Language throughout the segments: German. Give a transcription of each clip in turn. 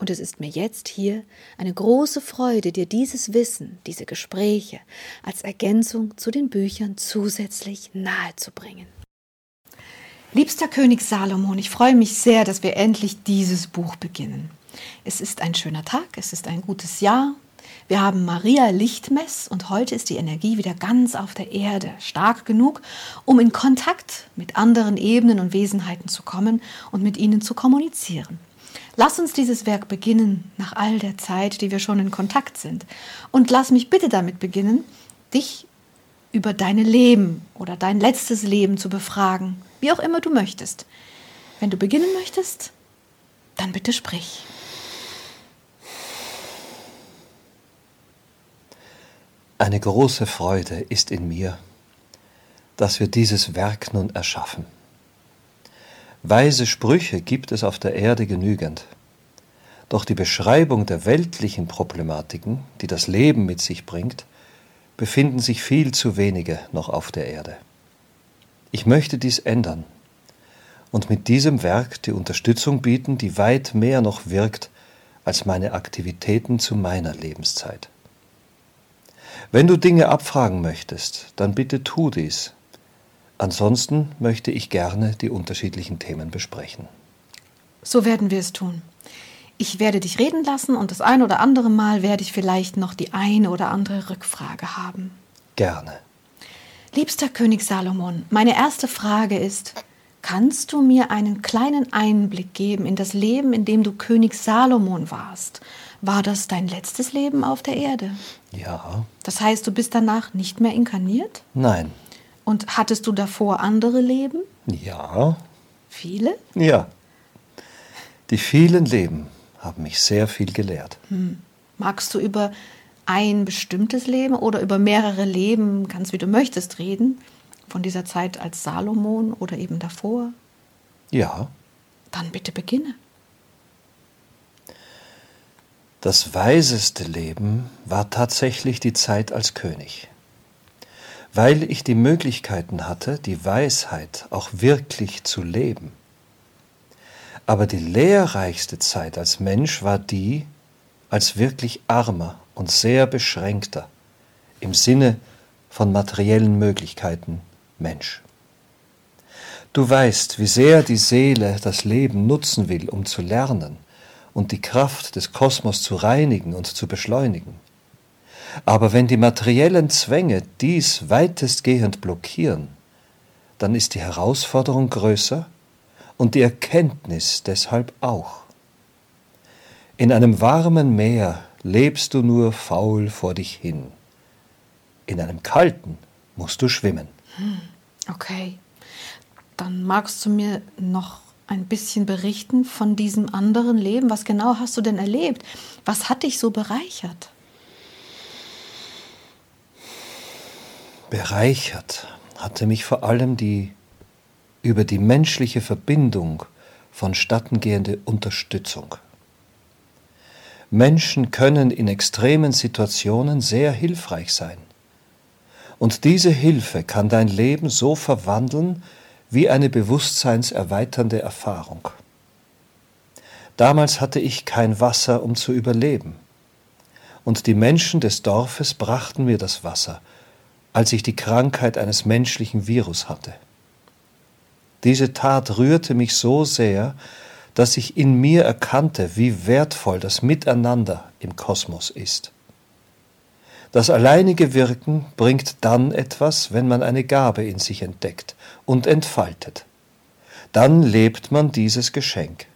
Und es ist mir jetzt hier eine große Freude, dir dieses Wissen, diese Gespräche als Ergänzung zu den Büchern zusätzlich nahezubringen. Liebster König Salomon, ich freue mich sehr, dass wir endlich dieses Buch beginnen. Es ist ein schöner Tag, es ist ein gutes Jahr. Wir haben Maria Lichtmess und heute ist die Energie wieder ganz auf der Erde, stark genug, um in Kontakt mit anderen Ebenen und Wesenheiten zu kommen und mit ihnen zu kommunizieren. Lass uns dieses Werk beginnen, nach all der Zeit, die wir schon in Kontakt sind. Und lass mich bitte damit beginnen, dich über deine Leben oder dein letztes Leben zu befragen, wie auch immer du möchtest. Wenn du beginnen möchtest, dann bitte sprich. Eine große Freude ist in mir, dass wir dieses Werk nun erschaffen. Weise Sprüche gibt es auf der Erde genügend. Doch die Beschreibung der weltlichen Problematiken, die das Leben mit sich bringt, befinden sich viel zu wenige noch auf der Erde. Ich möchte dies ändern und mit diesem Werk die Unterstützung bieten, die weit mehr noch wirkt als meine Aktivitäten zu meiner Lebenszeit. Wenn du Dinge abfragen möchtest, dann bitte tu dies Ansonsten möchte ich gerne die unterschiedlichen Themen besprechen. So werden wir es tun. Ich werde dich reden lassen und das ein oder andere Mal werde ich vielleicht noch die eine oder andere Rückfrage haben. Gerne. Liebster König Salomon, meine erste Frage ist, kannst du mir einen kleinen Einblick geben in das Leben, in dem du König Salomon warst? War das dein letztes Leben auf der Erde? Ja. Das heißt, du bist danach nicht mehr inkarniert? Nein. Und hattest du davor andere Leben? Ja. Viele? Ja. Die vielen Leben haben mich sehr viel gelehrt. Hm. Magst du über ein bestimmtes Leben oder über mehrere Leben, ganz wie du möchtest, reden? Von dieser Zeit als Salomon oder eben davor? Ja. Dann bitte beginne. Das weiseste Leben war tatsächlich die Zeit als König weil ich die Möglichkeiten hatte, die Weisheit auch wirklich zu leben. Aber die lehrreichste Zeit als Mensch war die als wirklich armer und sehr beschränkter im Sinne von materiellen Möglichkeiten Mensch. Du weißt, wie sehr die Seele das Leben nutzen will, um zu lernen und die Kraft des Kosmos zu reinigen und zu beschleunigen. Aber wenn die materiellen Zwänge dies weitestgehend blockieren, dann ist die Herausforderung größer und die Erkenntnis deshalb auch. In einem warmen Meer lebst du nur faul vor dich hin. In einem kalten musst du schwimmen. Hm, okay. Dann magst du mir noch ein bisschen berichten von diesem anderen Leben. Was genau hast du denn erlebt? Was hat dich so bereichert? Bereichert hatte mich vor allem die über die menschliche Verbindung vonstattengehende Unterstützung. Menschen können in extremen Situationen sehr hilfreich sein. Und diese Hilfe kann dein Leben so verwandeln wie eine bewusstseinserweiternde Erfahrung. Damals hatte ich kein Wasser, um zu überleben. Und die Menschen des Dorfes brachten mir das Wasser, als ich die Krankheit eines menschlichen Virus hatte. Diese Tat rührte mich so sehr, dass ich in mir erkannte, wie wertvoll das Miteinander im Kosmos ist. Das alleinige Wirken bringt dann etwas, wenn man eine Gabe in sich entdeckt und entfaltet. Dann lebt man dieses Geschenk.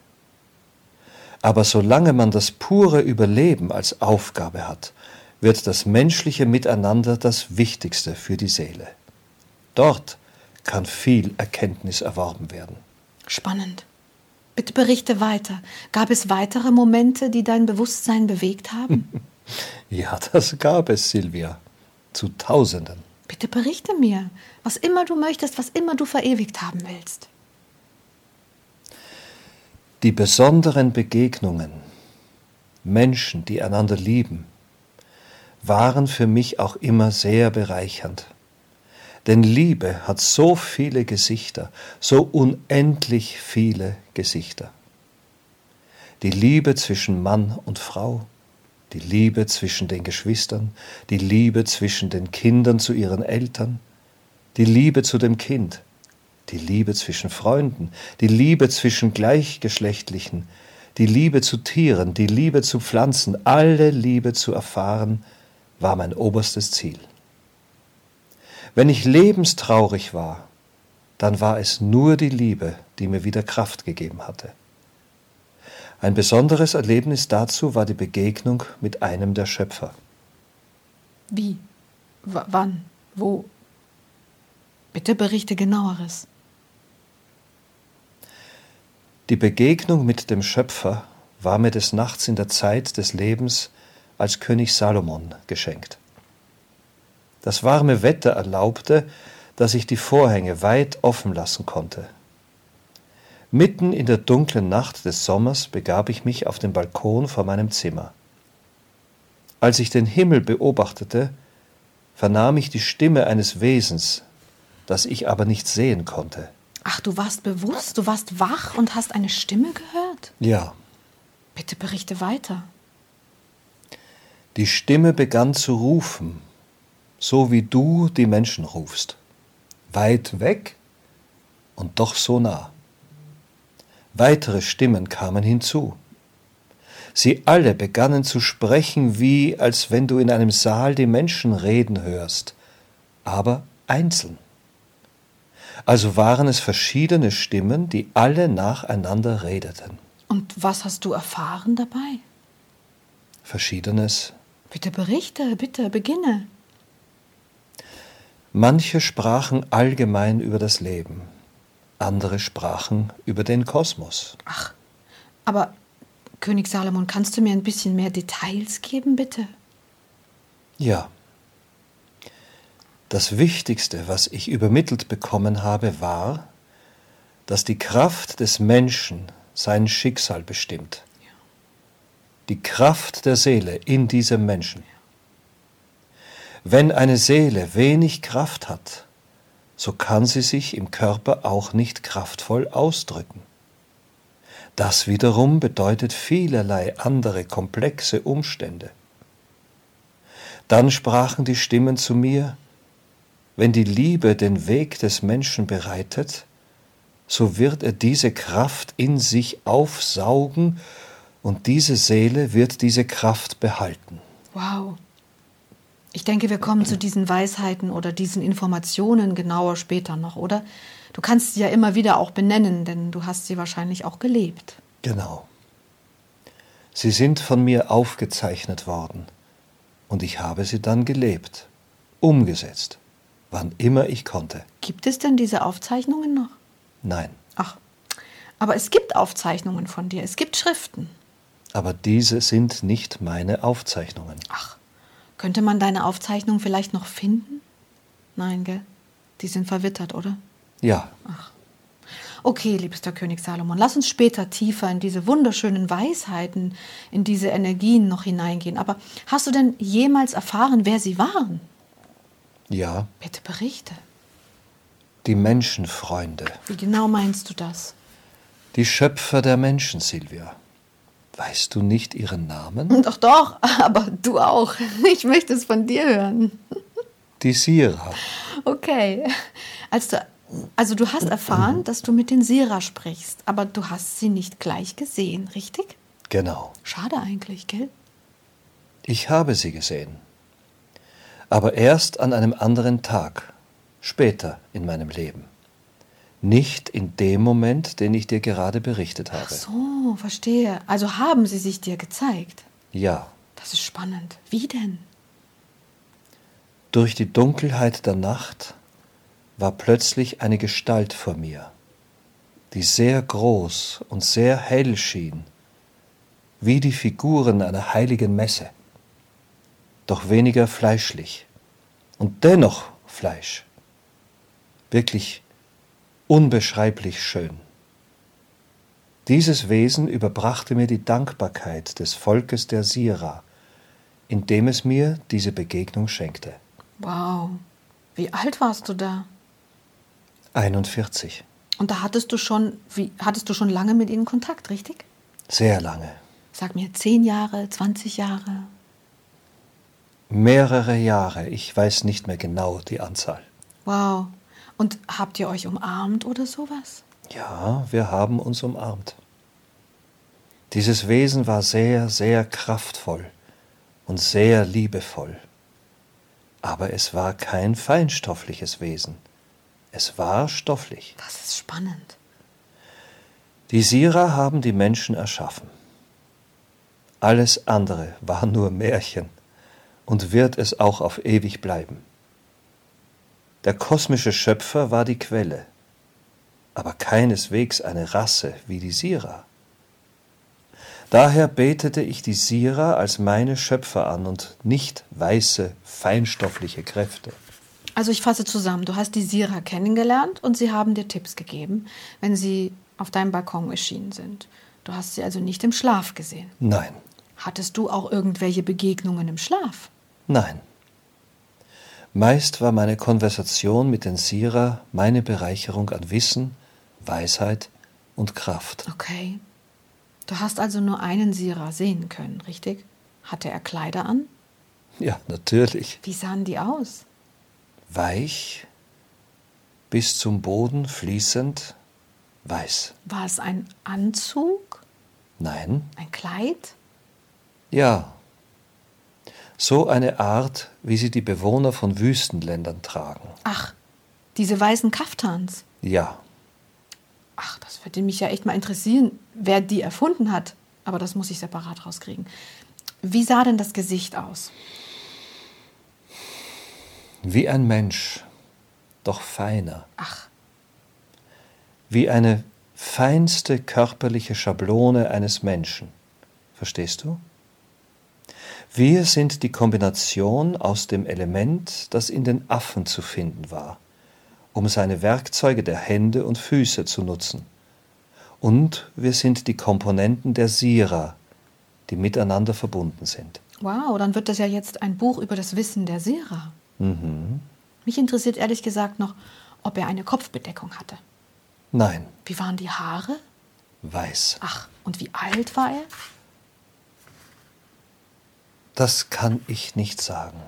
Aber solange man das pure Überleben als Aufgabe hat wird das menschliche Miteinander das Wichtigste für die Seele. Dort kann viel Erkenntnis erworben werden. Spannend. Bitte berichte weiter. Gab es weitere Momente, die dein Bewusstsein bewegt haben? ja, das gab es, Silvia. Zu Tausenden. Bitte berichte mir, was immer du möchtest, was immer du verewigt haben willst. Die besonderen Begegnungen, Menschen, die einander lieben, waren für mich auch immer sehr bereichernd. Denn Liebe hat so viele Gesichter, so unendlich viele Gesichter. Die Liebe zwischen Mann und Frau, die Liebe zwischen den Geschwistern, die Liebe zwischen den Kindern zu ihren Eltern, die Liebe zu dem Kind, die Liebe zwischen Freunden, die Liebe zwischen Gleichgeschlechtlichen, die Liebe zu Tieren, die Liebe zu Pflanzen, alle Liebe zu erfahren, war mein oberstes Ziel. Wenn ich lebenstraurig war, dann war es nur die Liebe, die mir wieder Kraft gegeben hatte. Ein besonderes Erlebnis dazu war die Begegnung mit einem der Schöpfer. Wie? W wann? Wo? Bitte berichte genaueres. Die Begegnung mit dem Schöpfer war mir des Nachts in der Zeit des Lebens als König Salomon geschenkt. Das warme Wetter erlaubte, dass ich die Vorhänge weit offen lassen konnte. Mitten in der dunklen Nacht des Sommers begab ich mich auf den Balkon vor meinem Zimmer. Als ich den Himmel beobachtete, vernahm ich die Stimme eines Wesens, das ich aber nicht sehen konnte. Ach, du warst bewusst, du warst wach und hast eine Stimme gehört? Ja. Bitte berichte weiter. Die Stimme begann zu rufen, so wie du die Menschen rufst, weit weg und doch so nah. Weitere Stimmen kamen hinzu. Sie alle begannen zu sprechen, wie als wenn du in einem Saal die Menschen reden hörst, aber einzeln. Also waren es verschiedene Stimmen, die alle nacheinander redeten. Und was hast du erfahren dabei? Verschiedenes. Bitte berichte, bitte beginne. Manche sprachen allgemein über das Leben, andere sprachen über den Kosmos. Ach, aber König Salomon, kannst du mir ein bisschen mehr Details geben, bitte? Ja. Das Wichtigste, was ich übermittelt bekommen habe, war, dass die Kraft des Menschen sein Schicksal bestimmt die Kraft der Seele in diesem Menschen. Wenn eine Seele wenig Kraft hat, so kann sie sich im Körper auch nicht kraftvoll ausdrücken. Das wiederum bedeutet vielerlei andere komplexe Umstände. Dann sprachen die Stimmen zu mir, wenn die Liebe den Weg des Menschen bereitet, so wird er diese Kraft in sich aufsaugen und diese Seele wird diese Kraft behalten. Wow. Ich denke, wir kommen zu diesen Weisheiten oder diesen Informationen genauer später noch, oder? Du kannst sie ja immer wieder auch benennen, denn du hast sie wahrscheinlich auch gelebt. Genau. Sie sind von mir aufgezeichnet worden und ich habe sie dann gelebt, umgesetzt, wann immer ich konnte. Gibt es denn diese Aufzeichnungen noch? Nein. Ach, aber es gibt Aufzeichnungen von dir, es gibt Schriften. Aber diese sind nicht meine Aufzeichnungen. Ach, könnte man deine Aufzeichnung vielleicht noch finden? Nein, gell? Die sind verwittert, oder? Ja. Ach. Okay, liebster König Salomon, lass uns später tiefer in diese wunderschönen Weisheiten, in diese Energien noch hineingehen. Aber hast du denn jemals erfahren, wer sie waren? Ja. Bitte berichte. Die Menschenfreunde. Wie genau meinst du das? Die Schöpfer der Menschen, Silvia. Weißt du nicht ihren Namen? Doch, doch, aber du auch. Ich möchte es von dir hören. Die Sira. Okay. Als du, also du hast erfahren, dass du mit den Sira sprichst, aber du hast sie nicht gleich gesehen, richtig? Genau. Schade eigentlich, gell? Ich habe sie gesehen. Aber erst an einem anderen Tag, später in meinem Leben. Nicht in dem Moment, den ich dir gerade berichtet habe. Ach so, verstehe. Also haben sie sich dir gezeigt? Ja. Das ist spannend. Wie denn? Durch die Dunkelheit der Nacht war plötzlich eine Gestalt vor mir, die sehr groß und sehr hell schien, wie die Figuren einer heiligen Messe, doch weniger fleischlich und dennoch Fleisch. Wirklich unbeschreiblich schön. Dieses Wesen überbrachte mir die Dankbarkeit des Volkes der Sira, indem es mir diese Begegnung schenkte. Wow. Wie alt warst du da? 41. Und da hattest du schon, wie, hattest du schon lange mit ihnen Kontakt, richtig? Sehr lange. Sag mir, zehn Jahre, 20 Jahre? Mehrere Jahre, ich weiß nicht mehr genau die Anzahl. Wow. Und habt ihr euch umarmt oder sowas? Ja, wir haben uns umarmt. Dieses Wesen war sehr, sehr kraftvoll und sehr liebevoll. Aber es war kein feinstoffliches Wesen. Es war stofflich. Das ist spannend. Die Sira haben die Menschen erschaffen. Alles andere war nur Märchen und wird es auch auf ewig bleiben. Der kosmische Schöpfer war die Quelle, aber keineswegs eine Rasse wie die Sira. Daher betete ich die Sira als meine Schöpfer an und nicht weiße, feinstoffliche Kräfte. Also ich fasse zusammen, du hast die Sira kennengelernt und sie haben dir Tipps gegeben, wenn sie auf deinem Balkon erschienen sind. Du hast sie also nicht im Schlaf gesehen. Nein, Hattest du auch irgendwelche Begegnungen im Schlaf? nein. Meist war meine Konversation mit den Sira meine Bereicherung an Wissen, Weisheit und Kraft. Okay. Du hast also nur einen Sira sehen können, richtig? Hatte er Kleider an? Ja, natürlich. Wie sahen die aus? Weich, bis zum Boden fließend, weiß. War es ein Anzug? Nein, Ein Kleid? ja. So eine Art, wie sie die Bewohner von Wüstenländern tragen. Ach, diese weißen Kaftans. Ja, Ach, das würde mich ja echt mal interessieren, wer die erfunden hat. Aber das muss ich separat rauskriegen. Wie sah denn das Gesicht aus? wie ein Mensch, doch feiner. Ach, Wie eine feinste körperliche Schablone eines Menschen. Verstehst du? Wir sind die Kombination aus dem Element, das in den Affen zu finden war, um seine Werkzeuge der Hände und Füße zu nutzen. Und wir sind die Komponenten der Sira, die miteinander verbunden sind. wow, dann wird das ja jetzt ein Buch über das Wissen der Sira. Mhm. Mich interessiert ehrlich gesagt noch, ob er eine Kopfbedeckung hatte. Nein, Wie waren die Haare? weiß. Ach, und wie alt war er? Das kann ich nicht sagen.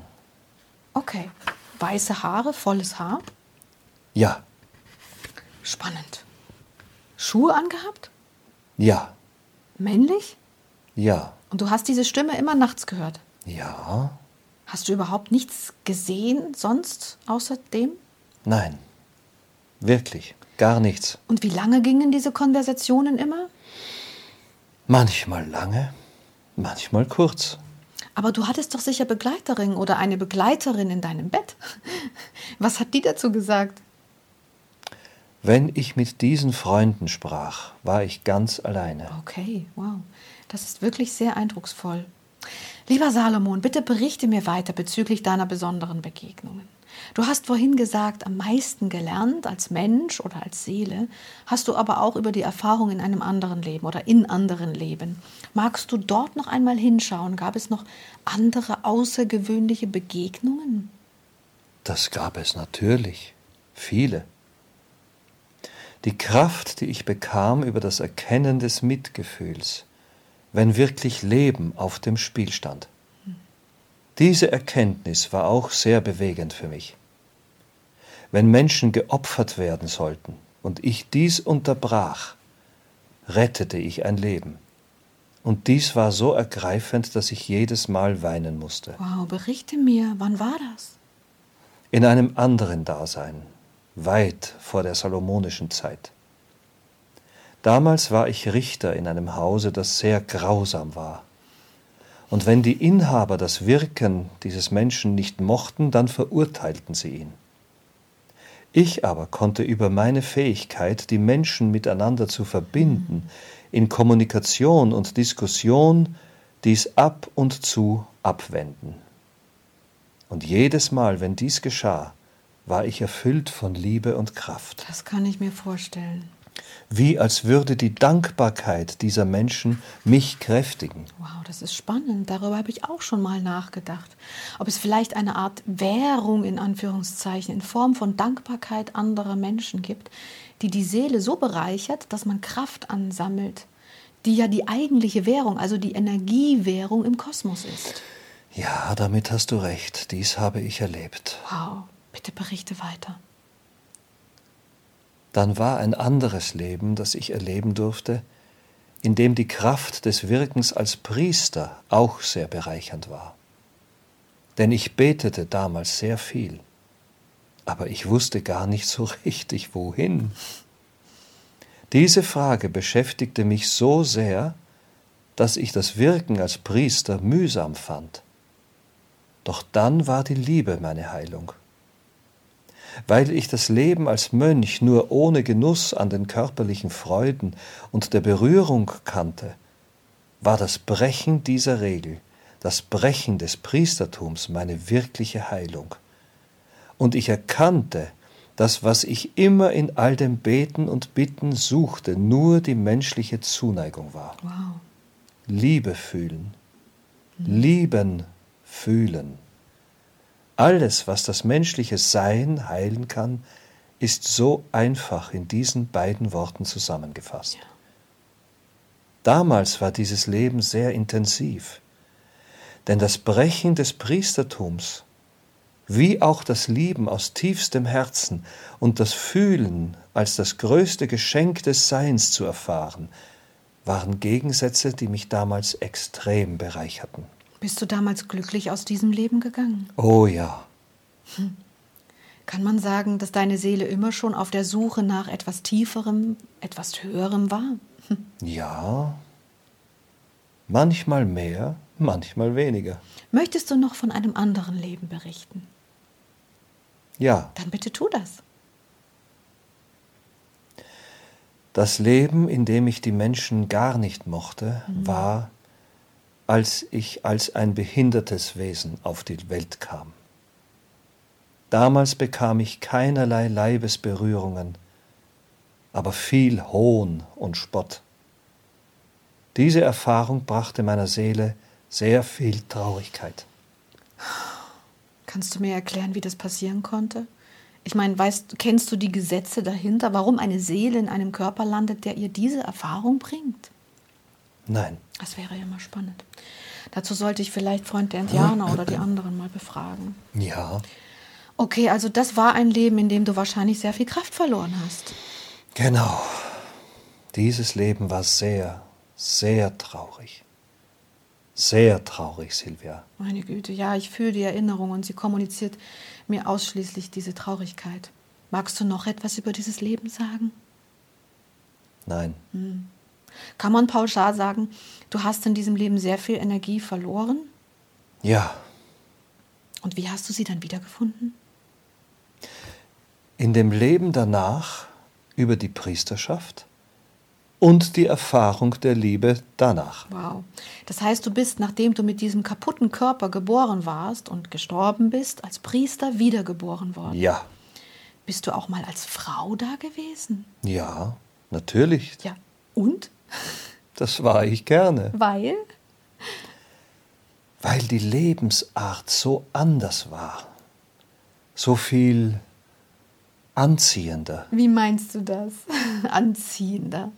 Okay. Weiße Haare, volles Haar. Ja, Spannend. Schuhe angehabt? ja, Männlich? ja, Und du hast diese Stimme immer nachts gehört. ja, Hast du überhaupt nichts gesehen sonst außerdem? nein. Wirklich, gar nichts. Und wie lange gingen diese Konversationen immer? Manchmal lange, manchmal kurz. Aber du hattest doch sicher Begleiterin oder eine Begleiterin in deinem Bett. Was hat die dazu gesagt? Wenn ich mit diesen Freunden sprach, war ich ganz alleine. Okay, wow. Das ist wirklich sehr eindrucksvoll. Lieber Salomon, bitte berichte mir weiter bezüglich deiner besonderen Begegnungen. Du hast vorhin gesagt, am meisten gelernt als Mensch oder als Seele, hast du aber auch über die Erfahrung in einem anderen Leben oder in anderen Leben. Magst du dort noch einmal hinschauen? Gab es noch andere außergewöhnliche Begegnungen? Das gab es natürlich, viele. Die Kraft, die ich bekam über das Erkennen des Mitgefühls, wenn wirklich Leben auf dem Spiel stand. Diese Erkenntnis war auch sehr bewegend für mich. Wenn Menschen geopfert werden sollten und ich dies unterbrach, rettete ich ein Leben. Und dies war so ergreifend, dass ich jedes Mal weinen musste. Wow, berichte mir, wann war das? In einem anderen Dasein, weit vor der salomonischen Zeit. Damals war ich Richter in einem Hause, das sehr grausam war. Und wenn die Inhaber das Wirken dieses Menschen nicht mochten, dann verurteilten sie ihn. Ich aber konnte über meine Fähigkeit, die Menschen miteinander zu verbinden, in Kommunikation und Diskussion dies ab und zu abwenden. Und jedes Mal, wenn dies geschah, war ich erfüllt von Liebe und Kraft. Das kann ich mir vorstellen. Wie als würde die Dankbarkeit dieser Menschen mich kräftigen. Wow, das ist spannend. Darüber habe ich auch schon mal nachgedacht. Ob es vielleicht eine Art Währung in Anführungszeichen in Form von Dankbarkeit anderer Menschen gibt, die die Seele so bereichert, dass man Kraft ansammelt, die ja die eigentliche Währung, also die Energiewährung im Kosmos ist. Ja, damit hast du recht. Dies habe ich erlebt. Wow, bitte berichte weiter. Dann war ein anderes Leben, das ich erleben durfte, in dem die Kraft des Wirkens als Priester auch sehr bereichernd war. Denn ich betete damals sehr viel, aber ich wusste gar nicht so richtig, wohin. Diese Frage beschäftigte mich so sehr, dass ich das Wirken als Priester mühsam fand. Doch dann war die Liebe meine Heilung. Weil ich das Leben als Mönch nur ohne Genuss an den körperlichen Freuden und der Berührung kannte, war das Brechen dieser Regel, das Brechen des Priestertums meine wirkliche Heilung. Und ich erkannte, dass was ich immer in all dem Beten und Bitten suchte, nur die menschliche Zuneigung war. Wow. Liebe fühlen, lieben fühlen. Alles, was das menschliche Sein heilen kann, ist so einfach in diesen beiden Worten zusammengefasst. Ja. Damals war dieses Leben sehr intensiv, denn das Brechen des Priestertums, wie auch das Lieben aus tiefstem Herzen und das Fühlen als das größte Geschenk des Seins zu erfahren, waren Gegensätze, die mich damals extrem bereicherten. Bist du damals glücklich aus diesem Leben gegangen? Oh ja. Kann man sagen, dass deine Seele immer schon auf der Suche nach etwas Tieferem, etwas Höherem war? Ja. Manchmal mehr, manchmal weniger. Möchtest du noch von einem anderen Leben berichten? Ja, Dann bitte tu das. das Leben, in dem ich die Menschen gar nicht mochte, war, als ich als ein behindertes Wesen auf die Welt kam. Damals bekam ich keinerlei Leibesberührungen, aber viel Hohn und Spott. Diese Erfahrung brachte meiner Seele sehr viel Traurigkeit. Kannst du mir erklären, wie das passieren konnte? Ich meine, weißt, kennst du die Gesetze dahinter, warum eine Seele in einem Körper landet, der ihr diese Erfahrung bringt? Nein, Das wäre ja mal spannend. Dazu sollte ich vielleicht Freund der Indianer oder die anderen mal befragen. ja, Okay, also das war ein Leben, in dem du wahrscheinlich sehr viel Kraft verloren hast. genau. Dieses Leben war sehr, sehr traurig. Sehr traurig, Silvia. Meine Güte, ja, ich fühle die Erinnerung und sie kommuniziert mir ausschließlich diese Traurigkeit. Magst du noch etwas über dieses Leben sagen? Nein, Kann man pauschal sagen, du hast in diesem Leben sehr viel Energie verloren? ja, Und wie hast du sie dann wiedergefunden? in dem Leben danach über die Priesterschaft und die Erfahrung der Liebe danach. Wow. Das heißt, du bist, nachdem du mit diesem kaputten Körper geboren warst und gestorben bist, als Priester wiedergeboren worden. Ja, Bist du auch mal als Frau da gewesen? ja, natürlich. Ja. Und? Das war ich gerne, Weil? weil die Lebensart so anders war. So viel anziehender. Wie meinst du das? Anziehender.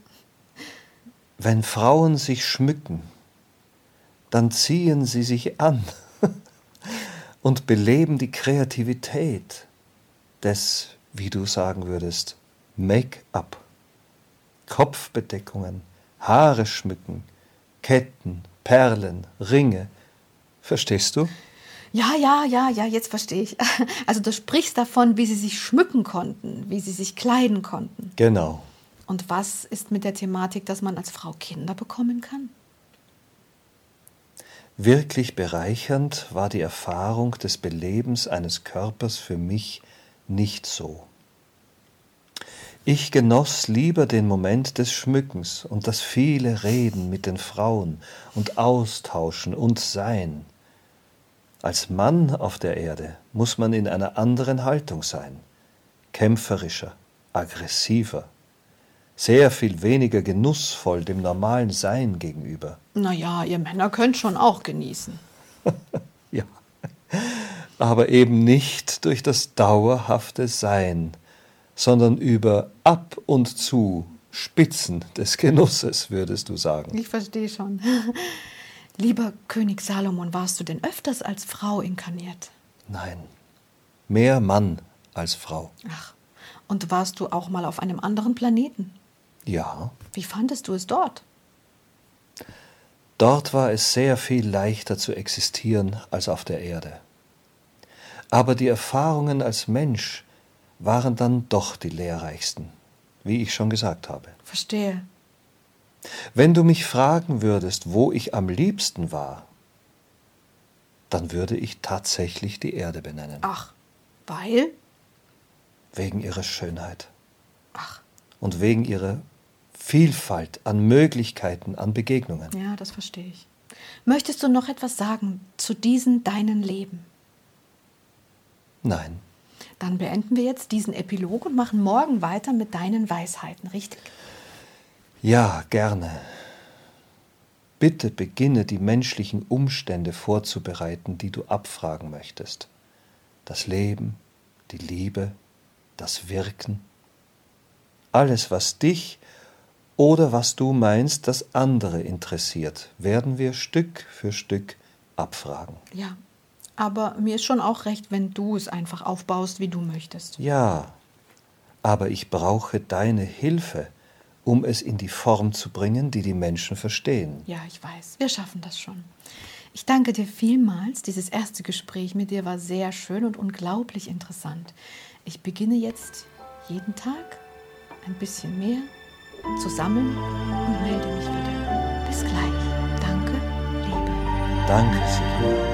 Wenn Frauen sich schmücken, dann ziehen sie sich an und beleben die Kreativität des, wie du sagen würdest, Make-up. Kopfbedeckungen, Haare schmücken, Ketten, Perlen, Ringe. Verstehst du? Ja, ja, ja, ja, jetzt verstehe ich. Also du sprichst davon, wie sie sich schmücken konnten, wie sie sich kleiden konnten. Genau. Und was ist mit der Thematik, dass man als Frau Kinder bekommen kann? Wirklich bereichernd war die Erfahrung des Belebens eines Körpers für mich nicht so. Ich genoss lieber den Moment des Schmückens und das viele Reden mit den Frauen und Austauschen und Sein. Als Mann auf der Erde muss man in einer anderen Haltung sein, kämpferischer, aggressiver, sehr viel weniger genussvoll dem normalen Sein gegenüber. Naja, ihr Männer könnt schon auch genießen. ja, aber eben nicht durch das dauerhafte Sein, sondern über ab und zu Spitzen des Genusses, würdest du sagen. Ich verstehe schon. Lieber König Salomon, warst du denn öfters als Frau inkarniert? Nein, mehr Mann als Frau. Ach, und warst du auch mal auf einem anderen Planeten? Ja. Wie fandest du es dort? Dort war es sehr viel leichter zu existieren als auf der Erde. Aber die Erfahrungen als Mensch waren dann doch die lehrreichsten wie ich schon gesagt habe. Verstehe. Wenn du mich fragen würdest, wo ich am liebsten war, dann würde ich tatsächlich die Erde benennen. Ach, weil? Wegen ihrer Schönheit. Ach. Und wegen ihrer Vielfalt an Möglichkeiten, an Begegnungen. Ja, das verstehe ich. Möchtest du noch etwas sagen zu diesen deinen Leben? Nein. Dann beenden wir jetzt diesen Epilog und machen morgen weiter mit deinen Weisheiten, richtig? Ja, gerne. Bitte beginne die menschlichen Umstände vorzubereiten, die du abfragen möchtest. Das Leben, die Liebe, das Wirken. Alles, was dich oder was du meinst, das andere interessiert, werden wir Stück für Stück abfragen. Ja, aber mir ist schon auch recht, wenn du es einfach aufbaust, wie du möchtest. Ja, aber ich brauche deine Hilfe, um es in die Form zu bringen, die die Menschen verstehen. Ja, ich weiß. Wir schaffen das schon. Ich danke dir vielmals. Dieses erste Gespräch mit dir war sehr schön und unglaublich interessant. Ich beginne jetzt jeden Tag ein bisschen mehr zu sammeln und melde mich wieder. Bis gleich. Danke, Liebe. Danke, Silvia.